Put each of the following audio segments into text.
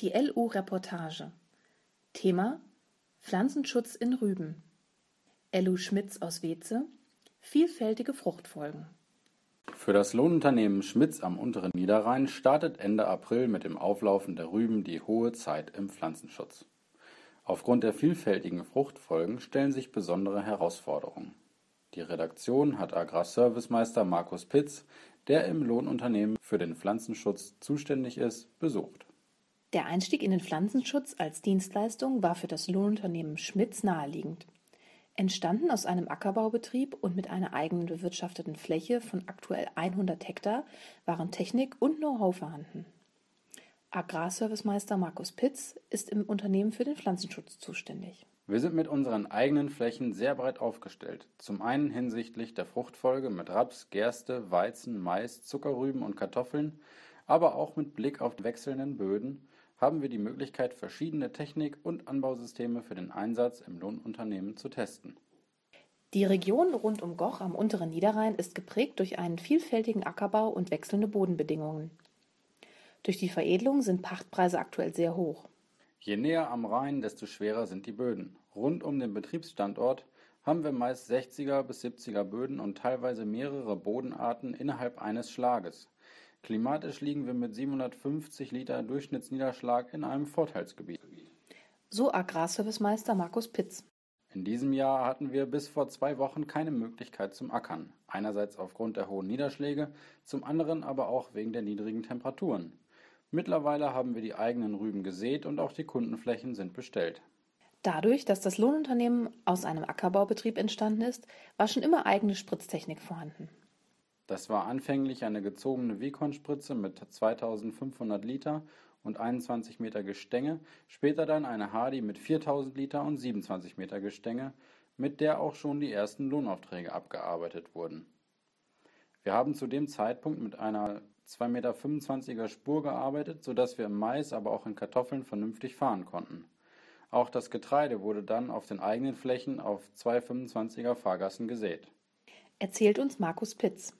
Die LU-Reportage. Thema Pflanzenschutz in Rüben. LU Schmitz aus Weze. Vielfältige Fruchtfolgen. Für das Lohnunternehmen Schmitz am unteren Niederrhein startet Ende April mit dem Auflaufen der Rüben die hohe Zeit im Pflanzenschutz. Aufgrund der vielfältigen Fruchtfolgen stellen sich besondere Herausforderungen. Die Redaktion hat Agrarservicemeister Markus Pitz, der im Lohnunternehmen für den Pflanzenschutz zuständig ist, besucht. Der Einstieg in den Pflanzenschutz als Dienstleistung war für das Lohnunternehmen Schmitz naheliegend. Entstanden aus einem Ackerbaubetrieb und mit einer eigenen bewirtschafteten Fläche von aktuell 100 Hektar waren Technik und Know-how vorhanden. Agrarservicemeister Markus Pitz ist im Unternehmen für den Pflanzenschutz zuständig. Wir sind mit unseren eigenen Flächen sehr breit aufgestellt. Zum einen hinsichtlich der Fruchtfolge mit Raps, Gerste, Weizen, Mais, Zuckerrüben und Kartoffeln, aber auch mit Blick auf wechselnden Böden haben wir die Möglichkeit, verschiedene Technik- und Anbausysteme für den Einsatz im Lohnunternehmen zu testen. Die Region rund um Goch am unteren Niederrhein ist geprägt durch einen vielfältigen Ackerbau und wechselnde Bodenbedingungen. Durch die Veredelung sind Pachtpreise aktuell sehr hoch. Je näher am Rhein, desto schwerer sind die Böden. Rund um den Betriebsstandort haben wir meist 60er bis 70er Böden und teilweise mehrere Bodenarten innerhalb eines Schlages. Klimatisch liegen wir mit 750 Liter Durchschnittsniederschlag in einem Vorteilsgebiet. So Agrarservicemeister Markus Pitz. In diesem Jahr hatten wir bis vor zwei Wochen keine Möglichkeit zum Ackern. Einerseits aufgrund der hohen Niederschläge, zum anderen aber auch wegen der niedrigen Temperaturen. Mittlerweile haben wir die eigenen Rüben gesät und auch die Kundenflächen sind bestellt. Dadurch, dass das Lohnunternehmen aus einem Ackerbaubetrieb entstanden ist, war schon immer eigene Spritztechnik vorhanden. Das war anfänglich eine gezogene Vicon-Spritze mit 2500 Liter und 21 Meter Gestänge, später dann eine Hardy mit 4000 Liter und 27 Meter Gestänge, mit der auch schon die ersten Lohnaufträge abgearbeitet wurden. Wir haben zu dem Zeitpunkt mit einer 2,25 Meter Spur gearbeitet, sodass wir im Mais, aber auch in Kartoffeln vernünftig fahren konnten. Auch das Getreide wurde dann auf den eigenen Flächen auf 2,25er Fahrgassen gesät. Erzählt uns Markus Pitz.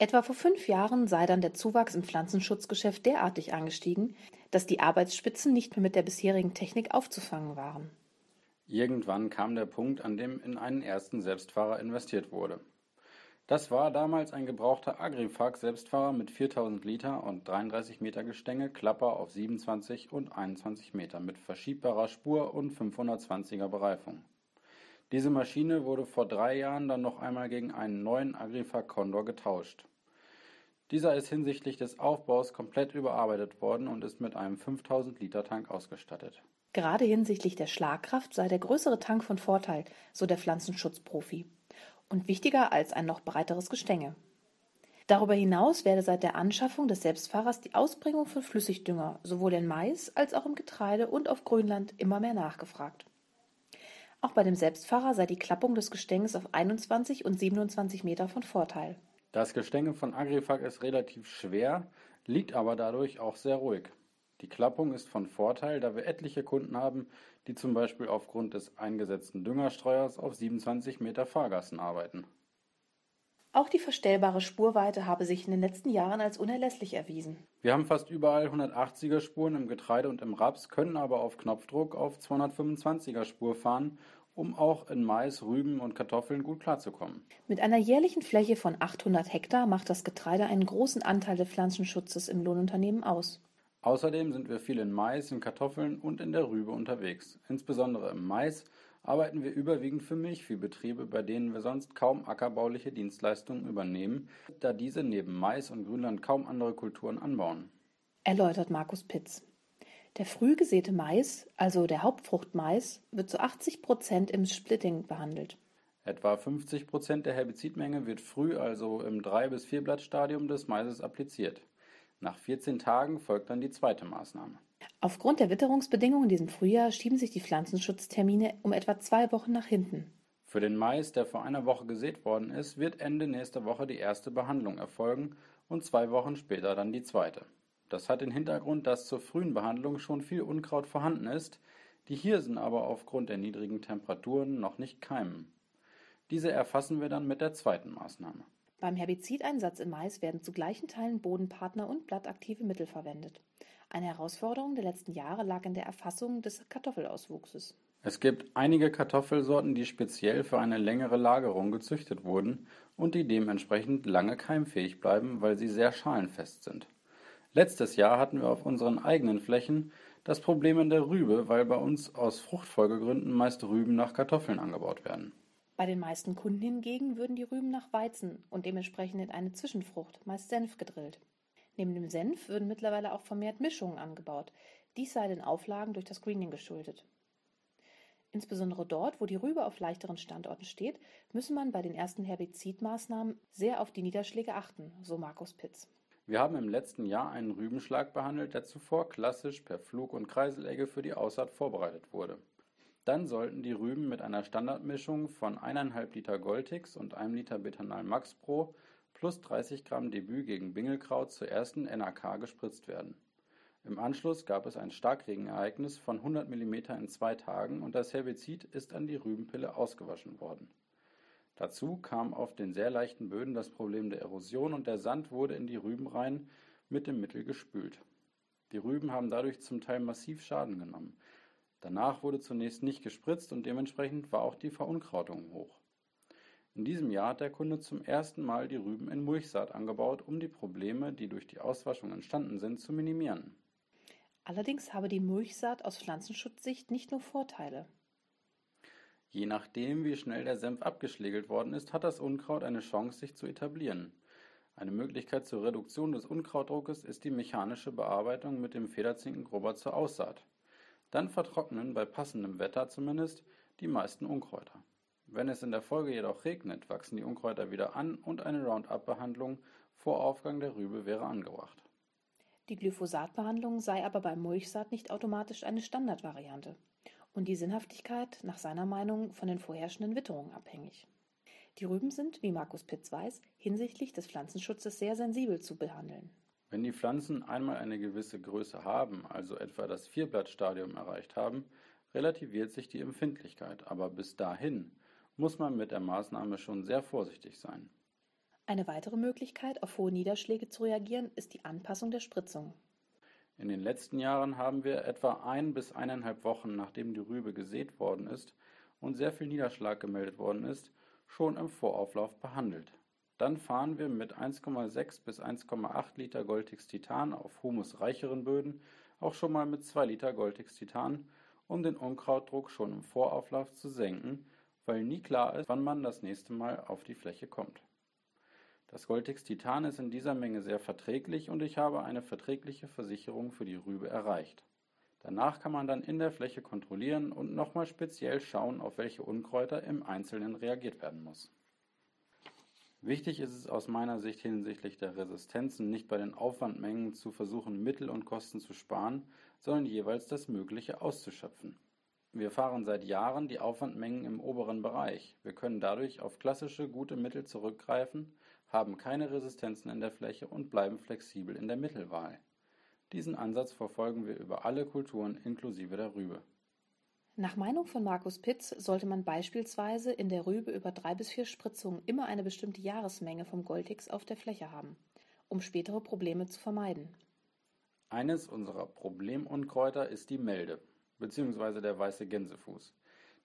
Etwa vor fünf Jahren sei dann der Zuwachs im Pflanzenschutzgeschäft derartig angestiegen, dass die Arbeitsspitzen nicht mehr mit der bisherigen Technik aufzufangen waren. Irgendwann kam der Punkt, an dem in einen ersten Selbstfahrer investiert wurde. Das war damals ein gebrauchter Agrifac Selbstfahrer mit 4000 Liter und 33 Meter Gestänge, Klapper auf 27 und 21 Meter mit verschiebbarer Spur und 520er Bereifung. Diese Maschine wurde vor drei Jahren dann noch einmal gegen einen neuen Agrifac Condor getauscht. Dieser ist hinsichtlich des Aufbaus komplett überarbeitet worden und ist mit einem 5000 Liter Tank ausgestattet. Gerade hinsichtlich der Schlagkraft sei der größere Tank von Vorteil, so der Pflanzenschutzprofi und wichtiger als ein noch breiteres Gestänge. Darüber hinaus werde seit der Anschaffung des Selbstfahrers die Ausbringung von Flüssigdünger sowohl in Mais als auch im Getreide und auf Grünland immer mehr nachgefragt. Auch bei dem Selbstfahrer sei die Klappung des Gestänges auf 21 und 27 Meter von Vorteil. Das Gestänge von Agrifac ist relativ schwer, liegt aber dadurch auch sehr ruhig. Die Klappung ist von Vorteil, da wir etliche Kunden haben, die zum Beispiel aufgrund des eingesetzten Düngerstreuers auf 27 Meter Fahrgassen arbeiten. Auch die verstellbare Spurweite habe sich in den letzten Jahren als unerlässlich erwiesen. Wir haben fast überall 180er Spuren im Getreide und im Raps, können aber auf Knopfdruck auf 225er Spur fahren, um auch in Mais, Rüben und Kartoffeln gut klarzukommen. Mit einer jährlichen Fläche von 800 Hektar macht das Getreide einen großen Anteil des Pflanzenschutzes im Lohnunternehmen aus. Außerdem sind wir viel in Mais, in Kartoffeln und in der Rübe unterwegs. Insbesondere im Mais arbeiten wir überwiegend für Milchviehbetriebe, bei denen wir sonst kaum ackerbauliche Dienstleistungen übernehmen, da diese neben Mais und Grünland kaum andere Kulturen anbauen. Erläutert Markus Pitz. Der früh gesäte Mais, also der Hauptfrucht Mais, wird zu 80 Prozent im Splitting behandelt. Etwa 50 Prozent der Herbizidmenge wird früh, also im 3- bis 4-Blattstadium des Maises appliziert. Nach 14 Tagen folgt dann die zweite Maßnahme. Aufgrund der Witterungsbedingungen in diesem Frühjahr schieben sich die Pflanzenschutztermine um etwa zwei Wochen nach hinten. Für den Mais, der vor einer Woche gesät worden ist, wird Ende nächster Woche die erste Behandlung erfolgen und zwei Wochen später dann die zweite. Das hat den Hintergrund, dass zur frühen Behandlung schon viel Unkraut vorhanden ist, die Hirsen aber aufgrund der niedrigen Temperaturen noch nicht keimen. Diese erfassen wir dann mit der zweiten Maßnahme. Beim Herbizideinsatz im Mais werden zu gleichen Teilen Bodenpartner und blattaktive Mittel verwendet. Eine Herausforderung der letzten Jahre lag in der Erfassung des Kartoffelauswuchses. Es gibt einige Kartoffelsorten, die speziell für eine längere Lagerung gezüchtet wurden und die dementsprechend lange keimfähig bleiben, weil sie sehr schalenfest sind. Letztes Jahr hatten wir auf unseren eigenen Flächen das Problem in der Rübe, weil bei uns aus Fruchtfolgegründen meist Rüben nach Kartoffeln angebaut werden. Bei den meisten Kunden hingegen würden die Rüben nach Weizen und dementsprechend in eine Zwischenfrucht, meist Senf, gedrillt. Neben dem Senf würden mittlerweile auch vermehrt Mischungen angebaut. Dies sei den Auflagen durch das Greening geschuldet. Insbesondere dort, wo die Rübe auf leichteren Standorten steht, müsse man bei den ersten Herbizidmaßnahmen sehr auf die Niederschläge achten, so Markus Pitz. Wir haben im letzten Jahr einen Rübenschlag behandelt, der zuvor klassisch per Flug- und Kreiselegge für die Aussaat vorbereitet wurde. Dann sollten die Rüben mit einer Standardmischung von 1,5 Liter Goldix und 1 Liter Betanal Max Pro plus 30 Gramm Debüt gegen Bingelkraut zur ersten NAK gespritzt werden. Im Anschluss gab es ein Starkregenereignis von 100 mm in zwei Tagen und das Herbizid ist an die Rübenpille ausgewaschen worden. Dazu kam auf den sehr leichten Böden das Problem der Erosion und der Sand wurde in die Rübenreihen mit dem Mittel gespült. Die Rüben haben dadurch zum Teil massiv Schaden genommen. Danach wurde zunächst nicht gespritzt und dementsprechend war auch die Verunkrautung hoch. In diesem Jahr hat der Kunde zum ersten Mal die Rüben in Mulchsaat angebaut, um die Probleme, die durch die Auswaschung entstanden sind, zu minimieren. Allerdings habe die Mulchsaat aus Pflanzenschutzsicht nicht nur Vorteile. Je nachdem, wie schnell der Senf abgeschlägelt worden ist, hat das Unkraut eine Chance, sich zu etablieren. Eine Möglichkeit zur Reduktion des Unkrautdruckes ist die mechanische Bearbeitung mit dem Federzinkengrubber zur Aussaat. Dann vertrocknen, bei passendem Wetter zumindest, die meisten Unkräuter. Wenn es in der Folge jedoch regnet, wachsen die Unkräuter wieder an und eine Roundup-Behandlung vor Aufgang der Rübe wäre angebracht. Die Glyphosat-Behandlung sei aber bei Mulchsaat nicht automatisch eine Standardvariante und die Sinnhaftigkeit nach seiner Meinung von den vorherrschenden Witterungen abhängig. Die Rüben sind, wie Markus Pitz weiß, hinsichtlich des Pflanzenschutzes sehr sensibel zu behandeln. Wenn die Pflanzen einmal eine gewisse Größe haben, also etwa das Vierblattstadium erreicht haben, relativiert sich die Empfindlichkeit, aber bis dahin muss man mit der Maßnahme schon sehr vorsichtig sein. Eine weitere Möglichkeit, auf hohe Niederschläge zu reagieren, ist die Anpassung der Spritzung. In den letzten Jahren haben wir etwa ein bis eineinhalb Wochen, nachdem die Rübe gesät worden ist und sehr viel Niederschlag gemeldet worden ist, schon im Vorauflauf behandelt. Dann fahren wir mit 1,6 bis 1,8 Liter Goldix Titan auf humusreicheren Böden auch schon mal mit 2 Liter Goldix Titan, um den Unkrautdruck schon im Vorauflauf zu senken, weil nie klar ist, wann man das nächste Mal auf die Fläche kommt. Das Goldix Titan ist in dieser Menge sehr verträglich und ich habe eine verträgliche Versicherung für die Rübe erreicht. Danach kann man dann in der Fläche kontrollieren und nochmal speziell schauen, auf welche Unkräuter im Einzelnen reagiert werden muss. Wichtig ist es aus meiner Sicht hinsichtlich der Resistenzen nicht bei den Aufwandmengen zu versuchen, Mittel und Kosten zu sparen, sondern jeweils das Mögliche auszuschöpfen. Wir fahren seit Jahren die Aufwandmengen im oberen Bereich. Wir können dadurch auf klassische gute Mittel zurückgreifen, haben keine Resistenzen in der Fläche und bleiben flexibel in der Mittelwahl. Diesen Ansatz verfolgen wir über alle Kulturen inklusive der Rübe. Nach Meinung von Markus Pitz sollte man beispielsweise in der Rübe über drei bis vier Spritzungen immer eine bestimmte Jahresmenge vom Goldix auf der Fläche haben, um spätere Probleme zu vermeiden. Eines unserer Problemunkräuter ist die Melde, bzw. der weiße Gänsefuß.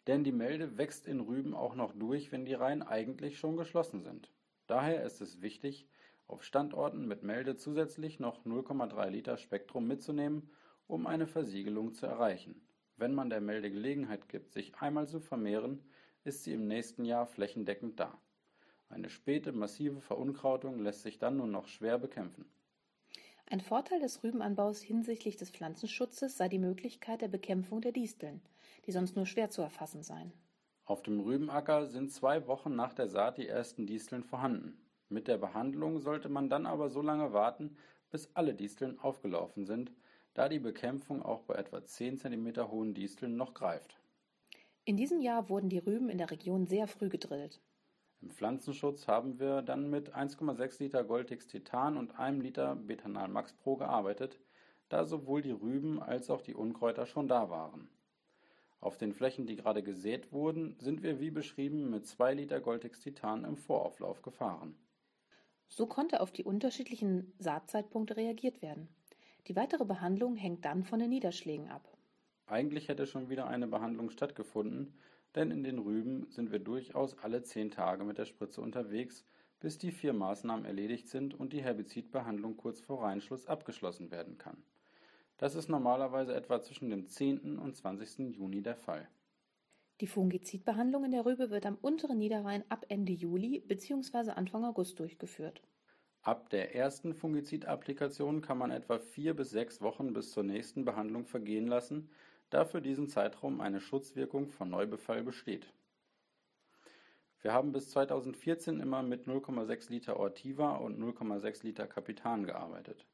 Denn die Melde wächst in Rüben auch noch durch, wenn die Reihen eigentlich schon geschlossen sind. Daher ist es wichtig, auf Standorten mit Melde zusätzlich noch 0,3 Liter Spektrum mitzunehmen, um eine Versiegelung zu erreichen. Wenn man der Melde Gelegenheit gibt, sich einmal zu vermehren, ist sie im nächsten Jahr flächendeckend da. Eine späte massive Verunkrautung lässt sich dann nur noch schwer bekämpfen. Ein Vorteil des Rübenanbaus hinsichtlich des Pflanzenschutzes sei die Möglichkeit der Bekämpfung der Disteln, die sonst nur schwer zu erfassen seien. Auf dem Rübenacker sind zwei Wochen nach der Saat die ersten Disteln vorhanden. Mit der Behandlung sollte man dann aber so lange warten, bis alle Disteln aufgelaufen sind, da die Bekämpfung auch bei etwa 10 cm hohen Disteln noch greift. In diesem Jahr wurden die Rüben in der Region sehr früh gedrillt. Im Pflanzenschutz haben wir dann mit 1,6 Liter Goldix Titan und einem Liter Betanal Max Pro gearbeitet, da sowohl die Rüben als auch die Unkräuter schon da waren. Auf den Flächen, die gerade gesät wurden, sind wir wie beschrieben mit 2 Liter Goldix Titan im Vorauflauf gefahren. So konnte auf die unterschiedlichen Saatzeitpunkte reagiert werden. Die weitere Behandlung hängt dann von den Niederschlägen ab. Eigentlich hätte schon wieder eine Behandlung stattgefunden, denn in den Rüben sind wir durchaus alle zehn Tage mit der Spritze unterwegs, bis die vier Maßnahmen erledigt sind und die Herbizidbehandlung kurz vor Reinschluss abgeschlossen werden kann. Das ist normalerweise etwa zwischen dem 10. und 20. Juni der Fall. Die Fungizidbehandlung in der Rübe wird am unteren Niederrhein ab Ende Juli bzw. Anfang August durchgeführt. Ab der ersten Fungizidapplikation kann man etwa vier bis sechs Wochen bis zur nächsten Behandlung vergehen lassen, da für diesen Zeitraum eine Schutzwirkung von Neubefall besteht. Wir haben bis 2014 immer mit 0,6 Liter Ortiva und 0,6 Liter Kapitan gearbeitet.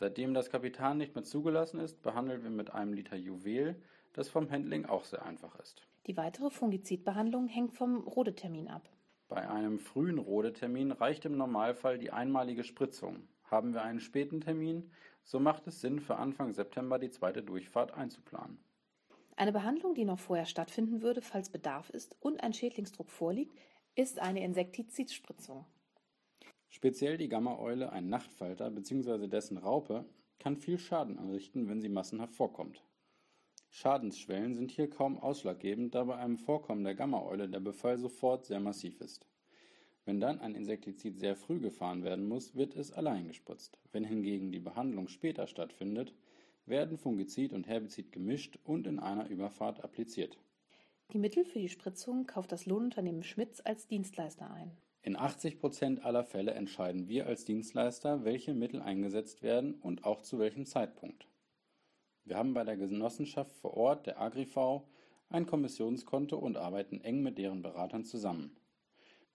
Seitdem das Kapitan nicht mehr zugelassen ist, behandeln wir mit einem Liter Juwel, das vom Handling auch sehr einfach ist. Die weitere Fungizidbehandlung hängt vom Rodetermin ab. Bei einem frühen Rodetermin reicht im Normalfall die einmalige Spritzung. Haben wir einen späten Termin, so macht es Sinn, für Anfang September die zweite Durchfahrt einzuplanen. Eine Behandlung, die noch vorher stattfinden würde, falls Bedarf ist und ein Schädlingsdruck vorliegt, ist eine Insektizidspritzung. Speziell die Gamma-Eule, ein Nachtfalter bzw. dessen Raupe, kann viel Schaden anrichten, wenn sie massenhaft vorkommt. Schadensschwellen sind hier kaum ausschlaggebend, da bei einem Vorkommen der Gamma-Eule der Befall sofort sehr massiv ist. Wenn dann ein Insektizid sehr früh gefahren werden muss, wird es allein gespritzt. Wenn hingegen die Behandlung später stattfindet, werden Fungizid und Herbizid gemischt und in einer Überfahrt appliziert. Die Mittel für die Spritzung kauft das Lohnunternehmen Schmitz als Dienstleister ein. In 80 Prozent aller Fälle entscheiden wir als Dienstleister, welche Mittel eingesetzt werden und auch zu welchem Zeitpunkt. Wir haben bei der Genossenschaft vor Ort, der AgriV, ein Kommissionskonto und arbeiten eng mit deren Beratern zusammen.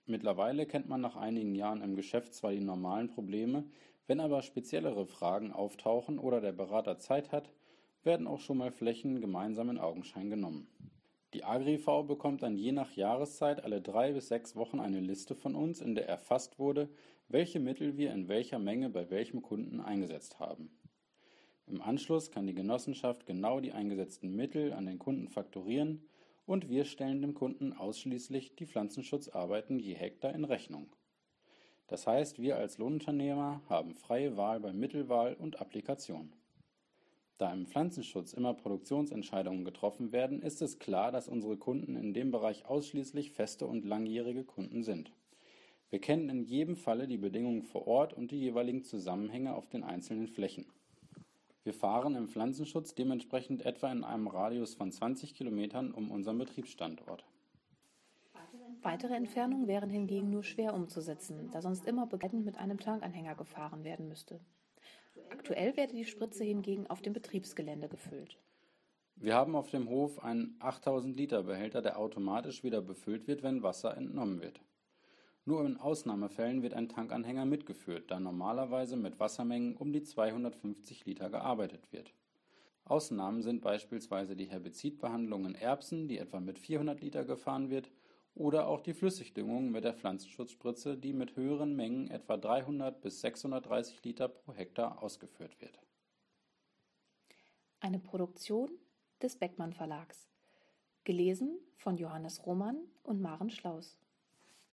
Mittlerweile kennt man nach einigen Jahren im Geschäft zwar die normalen Probleme, wenn aber speziellere Fragen auftauchen oder der Berater Zeit hat, werden auch schon mal Flächen gemeinsam in Augenschein genommen. Die AgriV bekommt dann je nach Jahreszeit alle drei bis sechs Wochen eine Liste von uns, in der erfasst wurde, welche Mittel wir in welcher Menge bei welchem Kunden eingesetzt haben. Im Anschluss kann die Genossenschaft genau die eingesetzten Mittel an den Kunden faktorieren und wir stellen dem Kunden ausschließlich die Pflanzenschutzarbeiten je Hektar in Rechnung. Das heißt, wir als Lohnunternehmer haben freie Wahl bei Mittelwahl und Applikation. Da im Pflanzenschutz immer Produktionsentscheidungen getroffen werden, ist es klar, dass unsere Kunden in dem Bereich ausschließlich feste und langjährige Kunden sind. Wir kennen in jedem Falle die Bedingungen vor Ort und die jeweiligen Zusammenhänge auf den einzelnen Flächen. Wir fahren im Pflanzenschutz dementsprechend etwa in einem Radius von 20 Kilometern um unseren Betriebsstandort. Weitere Entfernungen wären hingegen nur schwer umzusetzen, da sonst immer begleitend mit einem Tankanhänger gefahren werden müsste. Aktuell werde die Spritze hingegen auf dem Betriebsgelände gefüllt. Wir haben auf dem Hof einen 8000 Liter Behälter, der automatisch wieder befüllt wird, wenn Wasser entnommen wird. Nur in Ausnahmefällen wird ein Tankanhänger mitgeführt, da normalerweise mit Wassermengen um die 250 Liter gearbeitet wird. Ausnahmen sind beispielsweise die Herbizidbehandlung in Erbsen, die etwa mit 400 Liter gefahren wird, oder auch die Flüssigdüngung mit der Pflanzenschutzspritze, die mit höheren Mengen etwa 300 bis 630 Liter pro Hektar ausgeführt wird. Eine Produktion des Beckmann Verlags. Gelesen von Johannes Roman und Maren Schlaus.